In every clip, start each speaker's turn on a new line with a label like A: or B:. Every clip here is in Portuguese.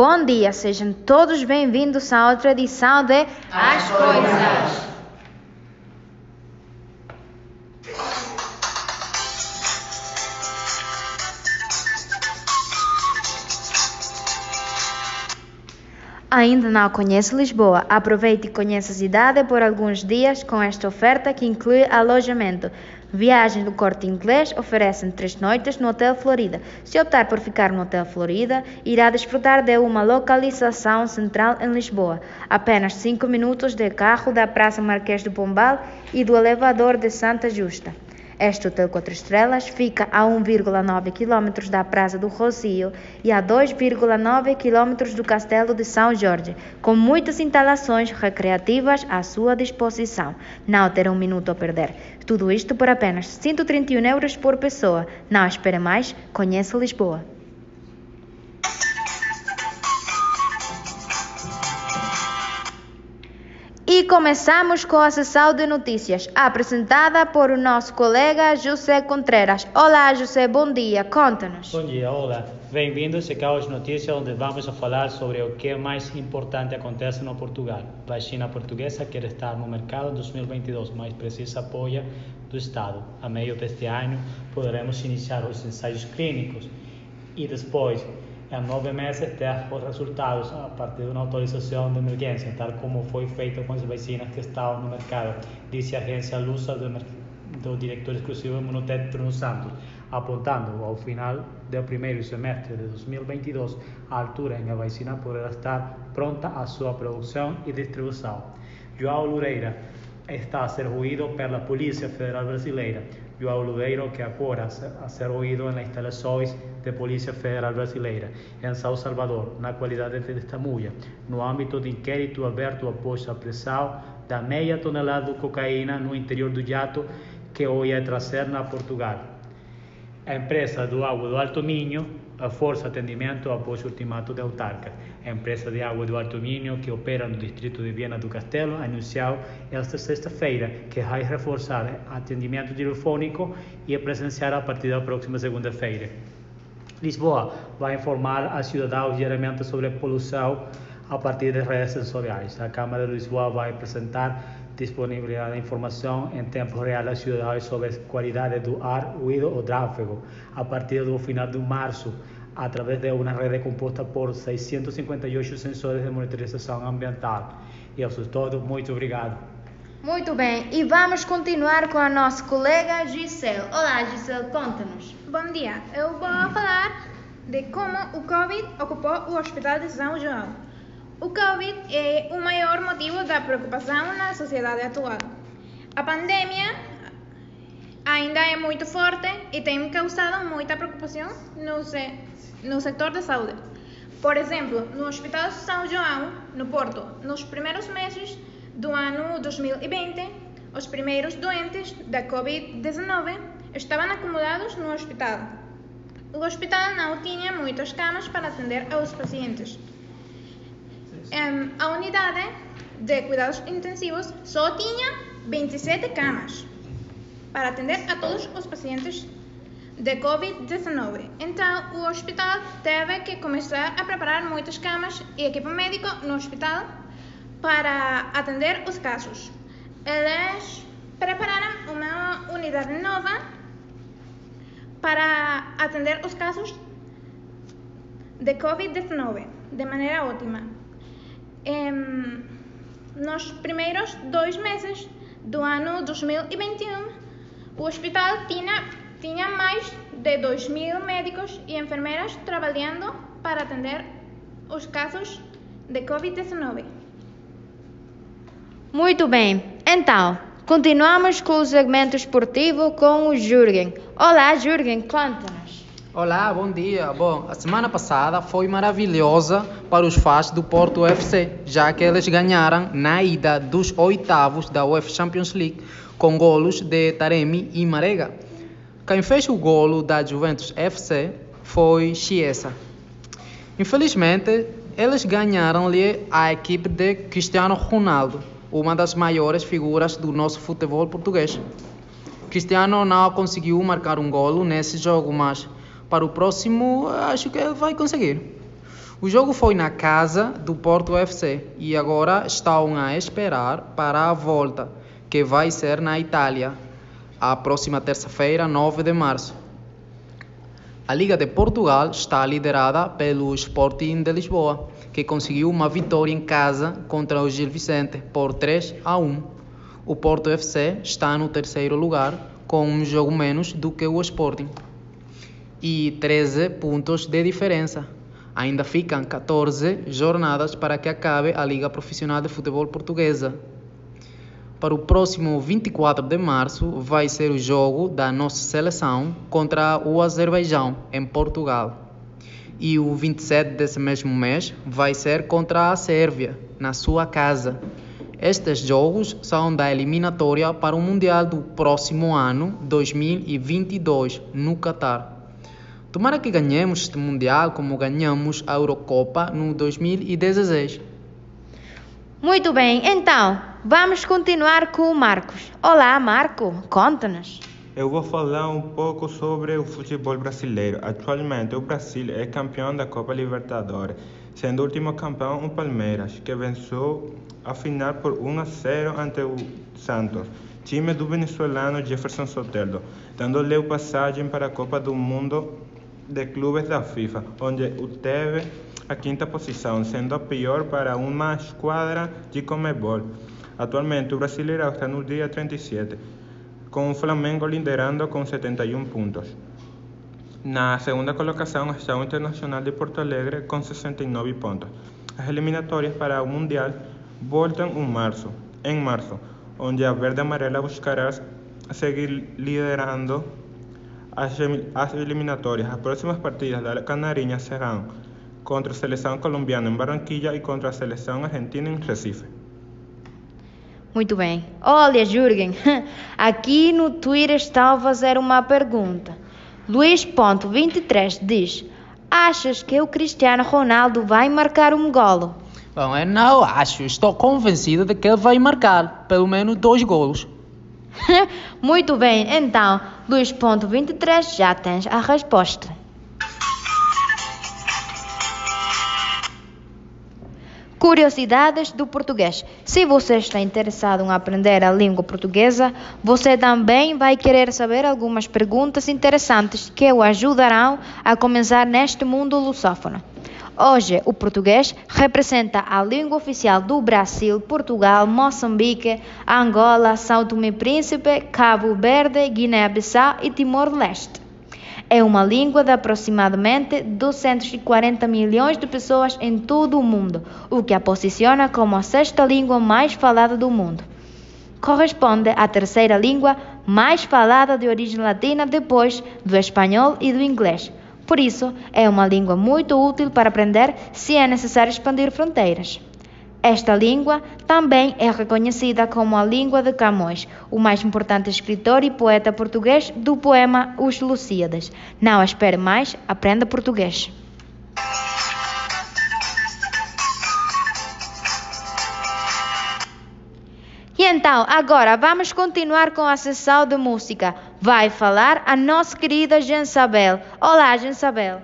A: Bom dia, sejam todos bem-vindos a outra edição de
B: As Coisas.
A: Ainda não conhece Lisboa? Aproveite e conheça a cidade por alguns dias com esta oferta que inclui alojamento. Viagens do Corte Inglês oferecem três noites no Hotel Florida. Se optar por ficar no Hotel Florida, irá desfrutar de uma localização central em Lisboa, apenas 5 minutos de carro da Praça Marquês do Pombal e do elevador de Santa Justa. Este hotel 4 estrelas fica a 1,9 km da Praça do Rocio e a 2,9 km do Castelo de São Jorge, com muitas instalações recreativas à sua disposição. Não terá um minuto a perder. Tudo isto por apenas 131 euros por pessoa. Não espere mais, conheça Lisboa. E começamos com a sessão de notícias, apresentada por o nosso colega José Contreras. Olá, José, bom dia, conta-nos.
C: Bom dia, olá. Bem-vindos a Caos Notícias, onde vamos falar sobre o que é mais importante acontece no Portugal. A vacina portuguesa quer estar no mercado em 2022, mas precisa apoio do Estado. A meio deste ano, poderemos iniciar os ensaios clínicos e depois em nove meses ter os resultados a partir de uma autorização de emergência, tal como foi feito com as vacinas que estavam no mercado, disse a agência Lusa do, do diretor exclusivo Imunotec Bruno Santos, apontando ao final do primeiro semestre de 2022 a altura em que a vacina poderá estar pronta a sua produção e distribuição. João Loureira está a ser ouvido pela Polícia Federal Brasileira João Ludeiro, que agora a ser ouvido nas instalações da Polícia Federal Brasileira, em São Salvador, na qualidade de testemunha, no âmbito de inquérito aberto após a pressão da meia tonelada de cocaína no interior do jato que o ia trazer na Portugal. A empresa do Água do Alto Minho a Força Atendimento após o ultimato de autarca. A empresa de água do Alto Minho, que opera no distrito de Viana do Castelo, anunciou esta sexta-feira que vai reforçar atendimento telefônico e presenciar a partir da próxima segunda-feira. Lisboa vai informar a cidadãos diariamente sobre a poluição a partir das redes sensoriais. A Câmara de Lisboa vai apresentar disponibilidade de informação em tempo real às cidadãos sobre a qualidade do ar, ruído ou tráfego a partir do final de março, através de uma rede composta por 658 sensores de monitorização ambiental. E isso é tudo. Muito obrigado.
A: Muito bem, e vamos continuar com a nossa colega Gisele. Olá, Gisele, conta-nos.
D: Bom dia, eu vou falar de como o Covid ocupou o Hospital de São João. O Covid é o maior motivo da preocupação na sociedade atual. A pandemia ainda é muito forte e tem causado muita preocupação no, se no setor da saúde. Por exemplo, no Hospital São João, no Porto, nos primeiros meses do ano 2020, os primeiros doentes da Covid-19 estavam acumulados no hospital. O hospital não tinha muitas camas para atender aos pacientes a unidade de cuidados intensivos só tinha 27 camas para atender a todos os pacientes de Covid-19. Então, o hospital teve que começar a preparar muitas camas e equipo médico no hospital para atender os casos. Eles prepararam uma unidade nova para atender os casos de Covid-19 de maneira ótima nos primeiros dois meses do ano 2021, o hospital tinha, tinha mais de 2 mil médicos e enfermeiras trabalhando para atender os casos de Covid-19.
A: Muito bem, então, continuamos com o segmento esportivo com o Jürgen. Olá, Jürgen, conta-nos.
E: Olá, bom dia. Bom, a semana passada foi maravilhosa para os fãs do Porto UFC, já que eles ganharam na ida dos oitavos da UEFA Champions League com golos de Taremi e Marega. Quem fez o golo da Juventus FC foi Chiesa. Infelizmente, eles ganharam-lhe a equipe de Cristiano Ronaldo, uma das maiores figuras do nosso futebol português. Cristiano não conseguiu marcar um golo nesse jogo, mas para o próximo, acho que vai conseguir. O jogo foi na casa do Porto FC e agora estão a esperar para a volta, que vai ser na Itália, a próxima terça-feira, 9 de março. A Liga de Portugal está liderada pelo Sporting de Lisboa, que conseguiu uma vitória em casa contra o Gil Vicente por 3 a 1. O Porto FC está no terceiro lugar, com um jogo menos do que o Sporting e 13 pontos de diferença. Ainda ficam 14 jornadas para que acabe a Liga Profissional de Futebol Portuguesa. Para o próximo 24 de março vai ser o jogo da nossa seleção contra o Azerbaijão, em Portugal. E o 27 desse mesmo mês vai ser contra a Sérvia, na sua casa. Estes jogos são da eliminatória para o Mundial do próximo ano, 2022, no Catar. Tomara que ganhemos este Mundial como ganhamos a Eurocopa no 2016.
A: Muito bem, então, vamos continuar com o Marcos. Olá, Marco, conta-nos.
F: Eu vou falar um pouco sobre o futebol brasileiro. Atualmente, o Brasil é campeão da Copa Libertadores, sendo o último campeão o Palmeiras, que venceu a final por 1 a 0 ante o Santos, time do venezuelano Jefferson Soteldo, dando-lhe passagem para a Copa do Mundo de clubes da FIFA, onde obteve a quinta posição, sendo a pior para uma esquadra de Comebol. Atualmente, o Brasileirão está no dia 37, com o Flamengo liderando com 71 pontos. Na segunda colocação está o Internacional de Porto Alegre com 69 pontos. As eliminatórias para o Mundial voltam em março, em março, onde a verde amarela buscará seguir liderando as eliminatórias. As próximas partidas da Canarinha serão contra a seleção colombiana em Barranquilla e contra a seleção argentina em Recife.
A: Muito bem. Olha, Jürgen, aqui no Twitter está a fazer uma pergunta. Luiz.23 diz: Achas que o Cristiano Ronaldo vai marcar um golo?
E: Bom, eu não acho. Estou convencido de que ele vai marcar pelo menos dois golos.
A: Muito bem, então, Luís.23, já tens a resposta. Curiosidades do português. Se você está interessado em aprender a língua portuguesa, você também vai querer saber algumas perguntas interessantes que o ajudarão a começar neste mundo lusófono. Hoje, o português representa a língua oficial do Brasil, Portugal, Moçambique, Angola, São Tomé e Príncipe, Cabo Verde, Guiné-Bissau e Timor-Leste. É uma língua de aproximadamente 240 milhões de pessoas em todo o mundo, o que a posiciona como a sexta língua mais falada do mundo. Corresponde à terceira língua mais falada de origem latina depois do espanhol e do inglês por isso, é uma língua muito útil para aprender se é necessário expandir fronteiras. Esta língua também é reconhecida como a língua de Camões, o mais importante escritor e poeta português do poema Os Lusíadas. Não espere mais, aprenda português. E então, agora vamos continuar com a sessão de música. Vai falar a nossa querida Jensabel. Olá, Jensabel.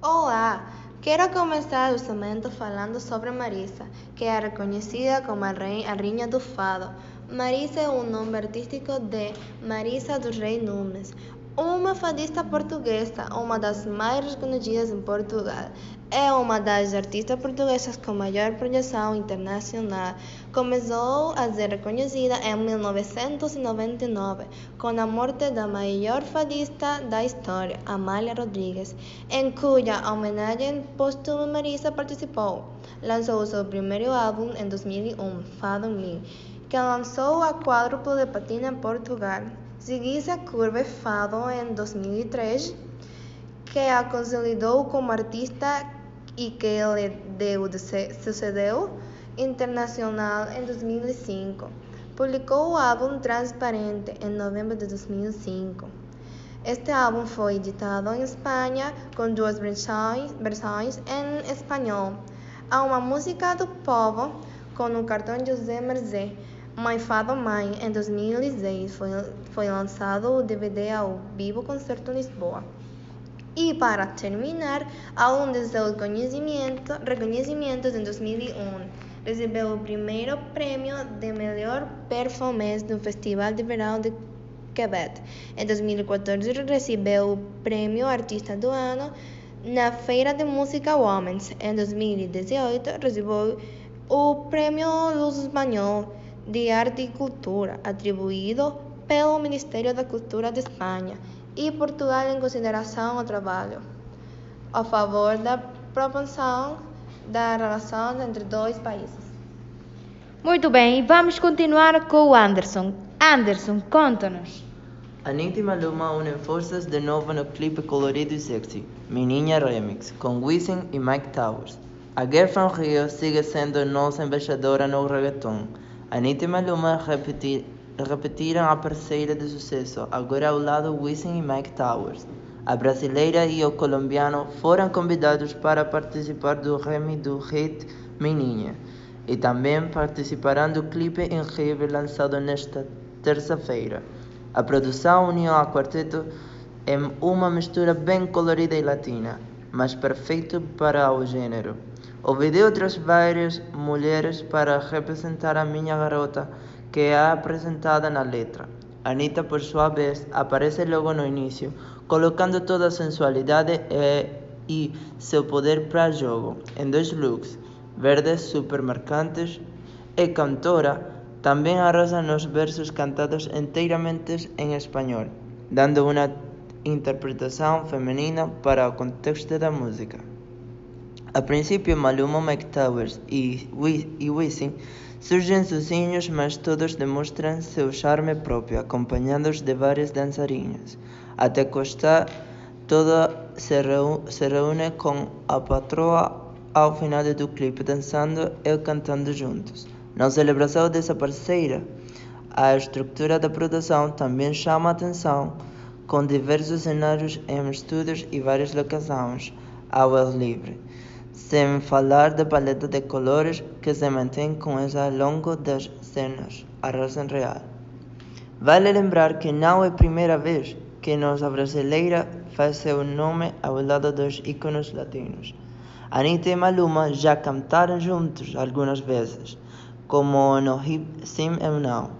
G: Olá, quero começar justamente falando sobre Marisa, que é reconhecida como a, rainha do fado. Marisa é o nome artístico de Marisa do Rei Nunes, uma fadista portuguesa, uma das mais reconhecidas em Portugal. É uma das artistas portuguesas com maior projeção internacional. Começou a ser reconhecida em 1999, com a morte da maior fadista da história, Amália Rodrigues, em cuja homenagem póstuma Marisa participou. Lançou seu primeiro álbum em 2001, Fado Me, que lançou a quádruplo de patina em Portugal. Seguisse a Curva Fado em 2003, que a consolidou como artista e que deu sucedeu internacional em 2005. Publicou o álbum Transparente em novembro de 2005. Este álbum foi editado em Espanha com duas versões, em espanhol. Há uma música do povo com o cartão José Mercé Mãe Fado Mãe, em 2016, foi, foi lançado o DVD ao vivo Concerto Lisboa. E para terminar, além de seu conhecimento, reconhecimento em 2001, recebeu o primeiro prêmio de melhor performance no Festival de Verão de Quebec. Em 2014, recebeu o prêmio Artista do Ano na Feira de Música Women's. Em 2018, recebeu o prêmio Luz Espanhol de Arte e Cultura, atribuído pelo Ministério da Cultura de Espanha e Portugal em consideração ao trabalho a favor da promoção da relação entre dois países.
A: Muito bem, vamos continuar com o Anderson. Anderson, conta-nos.
H: Anitta e Maluma unem forças de novo no clipe colorido e sexy, Menina Remix, com Wisin e Mike Towers. A Girl from Rio sigue sendo nossa embaixadora no reggaeton. Anitta e Maluma repetir, repetiram a parceira de sucesso, agora ao lado Wisin e Mike Towers. A brasileira e o colombiano foram convidados para participar do remix do hit Menina e também participarão do clipe em rave lançado nesta terça-feira. A produção uniu a quarteto em uma mistura bem colorida e latina, mas perfeito para o gênero. O vídeo traz várias mulheres para representar a minha garota, que é apresentada na letra. Anitta, por sua vez, aparece logo no início, colocando toda a sensualidade e, e seu poder para jogo, em dois looks, verdes super marcantes, e cantora, também arrasa nos versos cantados inteiramente em espanhol, dando uma interpretação feminina para o contexto da música. A princípio, Maluma, Mike Towers e, e Wisin surgem sozinhos, mas todos demonstram seu charme próprio, acompanhados de várias dançarinas. Até Costa toda se, reu se reúne com a patroa ao final do clipe, dançando e cantando juntos. Na celebração dessa parceira, a estrutura da produção também chama a atenção, com diversos cenários em estúdios e várias locações ao ar livre, sem falar da paleta de colores que se mantém com essa ao longo das cenas, a razão real. Vale lembrar que não é a primeira vez que nossa brasileira faz seu nome ao lado dos ícones latinos. Anitta e Maluma já cantaram juntos algumas vezes, como no hip Sim and Now.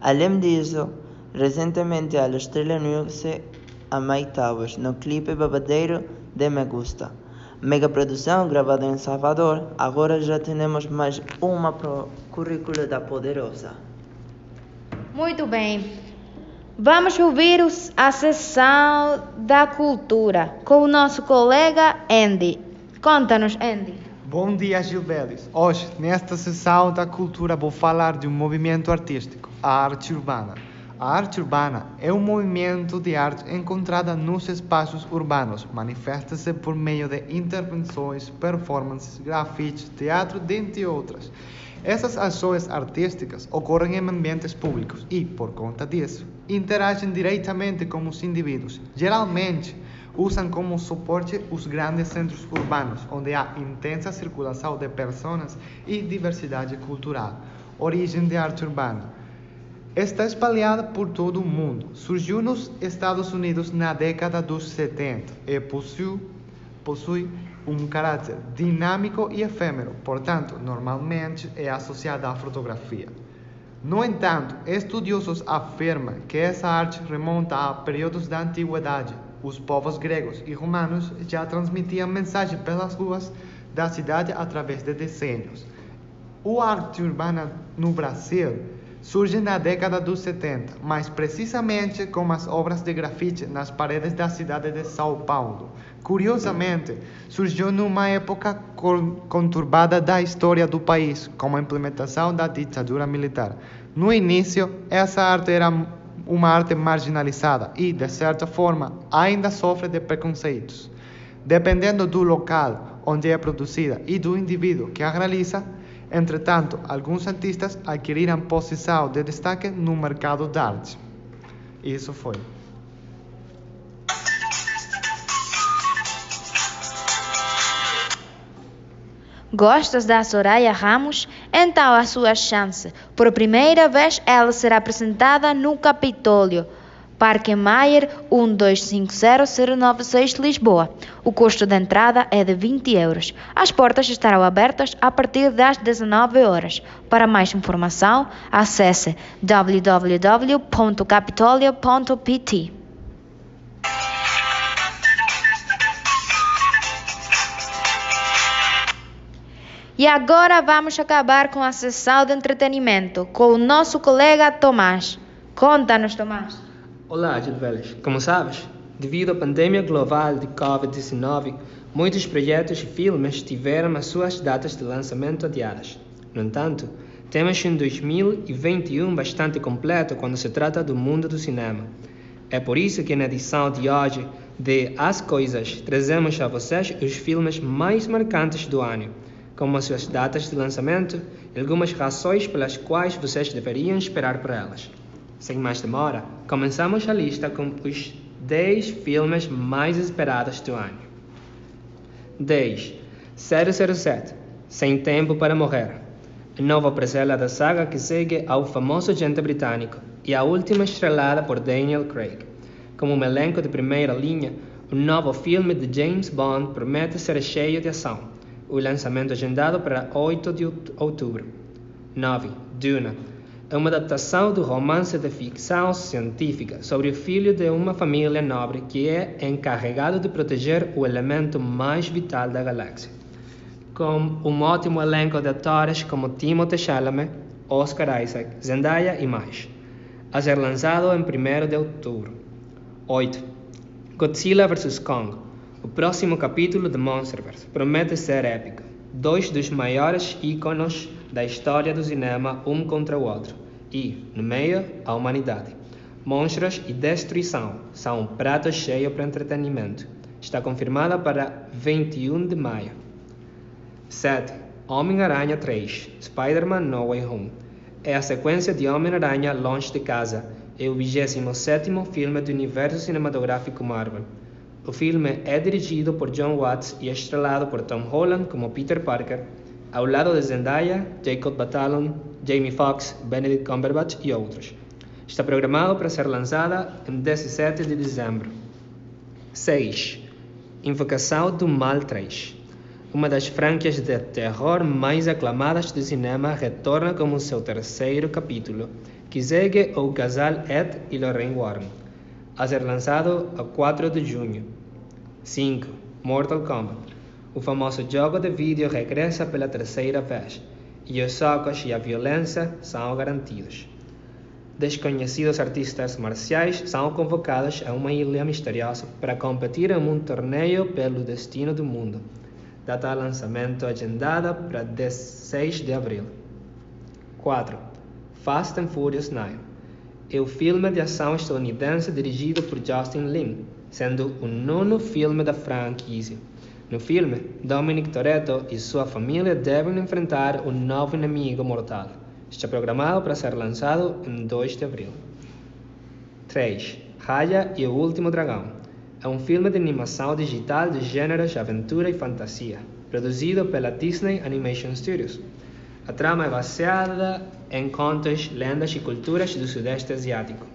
H: Além disso, recentemente ela estreou-se a Mike Towers no clipe babadeiro de Me Gusta. Mega produção gravada em Salvador, agora já temos mais uma pro currículo da Poderosa.
A: Muito bem. Vamos ouvir a sessão da cultura com o nosso colega Andy. Conta-nos, Andy.
I: Bom dia, Gilbelis. Hoje, nesta sessão da cultura, vou falar de um movimento artístico, a arte urbana. A arte urbana é um movimento de arte encontrada nos espaços urbanos. Manifesta-se por meio de intervenções, performances, grafites, teatro, dentre outras. Essas ações artísticas ocorrem em ambientes públicos e, por conta disso, interagem diretamente com os indivíduos, geralmente usam como suporte os grandes centros urbanos, onde há intensa circulação de pessoas e diversidade cultural. Origem de arte urbana. Está espalhada por todo o mundo. Surgiu nos Estados Unidos na década dos 70 e possui, possui um caráter dinâmico e efêmero, portanto, normalmente é associada à fotografia. No entanto, estudiosos afirmam que essa arte remonta a períodos da antiguidade. Os povos gregos e romanos já transmitiam mensagens pelas ruas da cidade através de desenhos. O arte urbana no Brasil surge na década dos 70, mais precisamente com as obras de grafite nas paredes da cidade de São Paulo. Curiosamente, surgiu numa época conturbada da história do país, com a implementação da ditadura militar. No início, essa arte era uma arte marginalizada e, de certa forma, ainda sofre de preconceitos. Dependendo do local onde é produzida e do indivíduo que a realiza, entretanto, alguns artistas adquiriram posição de destaque no mercado de arte. Isso foi.
A: Gostas da Soraya Ramos? Então a sua chance. Por primeira vez ela será apresentada no Capitólio Parque Maier 1250096 Lisboa. O custo da entrada é de 20 euros. As portas estarão abertas a partir das 19 horas. Para mais informação, acesse www.capitolia.pt. E agora vamos acabar com a sessão de entretenimento com o nosso colega Tomás. Conta-nos, Tomás.
J: Olá, Gilveles. Como sabes, devido à pandemia global de Covid-19, muitos projetos e filmes tiveram as suas datas de lançamento adiadas. No entanto, temos um 2021 bastante completo quando se trata do mundo do cinema. É por isso que na edição de hoje de As Coisas trazemos a vocês os filmes mais marcantes do ano como as suas datas de lançamento e algumas razões pelas quais vocês deveriam esperar por elas. Sem mais demora, começamos a lista com os 10 filmes mais esperados do ano. 10. 007 Sem Tempo para Morrer nova prequela da saga que segue ao famoso agente britânico e a última estrelada por Daniel Craig. Como um elenco de primeira linha, o novo filme de James Bond promete ser cheio de ação o lançamento agendado para 8 de outubro. 9. Duna. É uma adaptação do romance de ficção científica sobre o filho de uma família nobre que é encarregado de proteger o elemento mais vital da galáxia. Com um ótimo elenco de atores como Timothée Chalamet, Oscar Isaac, Zendaya e mais. A ser lançado em 1 de outubro. 8. Godzilla vs. Kong o próximo capítulo de Monsterverse promete ser épico. Dois dos maiores ícones da história do cinema, um contra o outro. E, no meio, a humanidade. Monstros e destruição são um prato cheio para entretenimento. Está confirmada para 21 de maio. 7. Homem-Aranha 3 Spider-Man No Way Home é a sequência de Homem-Aranha Longe de Casa e o 27 filme do universo cinematográfico Marvel. O filme é dirigido por John Watts e estrelado por Tom Holland como Peter Parker, ao lado de Zendaya, Jacob Batalon, Jamie Foxx, Benedict Cumberbatch e outros. Está programado para ser lançada em 17 de dezembro. 6. Invocação do Mal 3 Uma das franquias de terror mais aclamadas do cinema retorna como seu terceiro capítulo, que segue o casal Ed e Lorraine Warren a ser lançado a 4 de junho. 5. Mortal Kombat. O famoso jogo de vídeo regressa pela terceira vez e os socos e a violência são garantidos. Desconhecidos artistas marciais são convocados a uma ilha misteriosa para competir em um torneio pelo destino do mundo. Data de lançamento agendada para 16 de abril. 4. Fast and Furious 9 é o filme de ação estadunidense dirigido por Justin Lin, sendo o nono filme da franquia. No filme, Dominic Toretto e sua família devem enfrentar um novo inimigo mortal. Está programado para ser lançado em 2 de abril. 3. Raya e o Último Dragão. É um filme de animação digital de gêneros aventura e fantasia, produzido pela Disney Animation Studios. A trama é baseada em contos, lendas e culturas do Sudeste Asiático,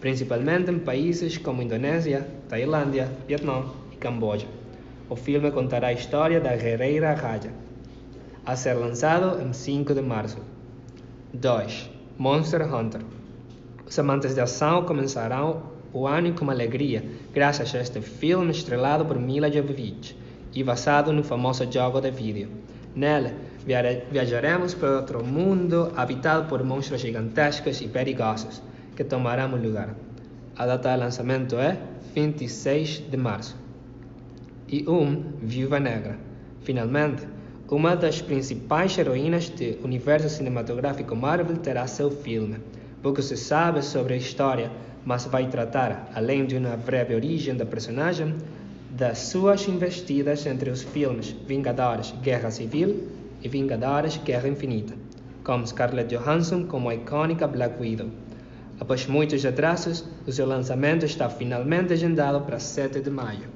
J: principalmente em países como Indonésia, Tailândia, Vietnã e Camboja. O filme contará a história da guerreira Raja, a ser lançado em 5 de março. 2. Monster Hunter. Os amantes de ação começarão o ano com alegria, graças a este filme estrelado por Mila Jovovich e basado no famoso jogo de vídeo. Nele, viajaremos para outro mundo habitado por monstros gigantescos e perigosos que tomarão lugar. A data de lançamento é 26 de março. E um Viúva Negra. Finalmente, uma das principais heroínas do universo cinematográfico Marvel terá seu filme. Pouco se sabe sobre a história, mas vai tratar, além de uma breve origem da personagem, das suas investidas entre os filmes Vingadores Guerra Civil e Vingadores Guerra Infinita, com Scarlett Johansson como a icônica Black Widow. Após muitos atrasos, o seu lançamento está finalmente agendado para 7 de maio.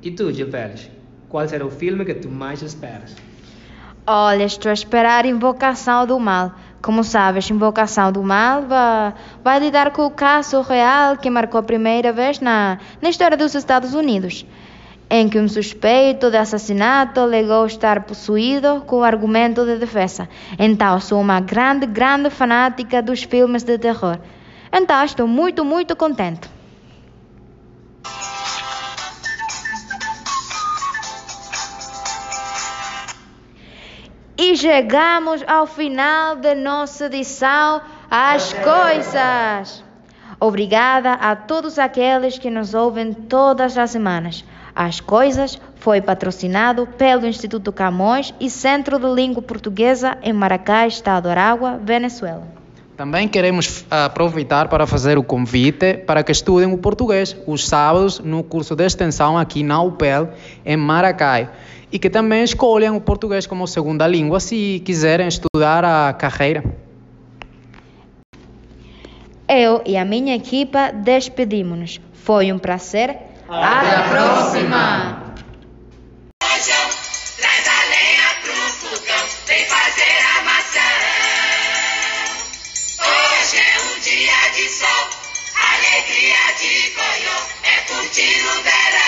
J: E tu, Gil Pérez, qual será o filme que tu mais esperas?
A: Olha, estou a esperar Invocação do Mal, Como sabes, Invocação do Mal vai, vai lidar com o caso real que marcou a primeira vez na, na história dos Estados Unidos, em que um suspeito de assassinato alegou estar possuído com o argumento de defesa. Então, sou uma grande, grande fanática dos filmes de terror. Então, estou muito, muito contente. E chegamos ao final da nossa edição As Coisas. Obrigada a todos aqueles que nos ouvem todas as semanas. As Coisas foi patrocinado pelo Instituto Camões e Centro de Língua Portuguesa em Maracá, Estado de Aragua, Venezuela.
E: Também queremos aproveitar para fazer o convite para que estudem o português os sábados no curso de extensão aqui na UPEL, em Maracai. E que também escolham o português como segunda língua se quiserem estudar a carreira.
A: Eu e a minha equipa despedimos-nos. Foi um prazer.
B: Até a próxima!
K: Traz a lenha pro fogão, vem fazer a maçã. Hoje é um dia de sol, alegria de coiô, é curtir o verão.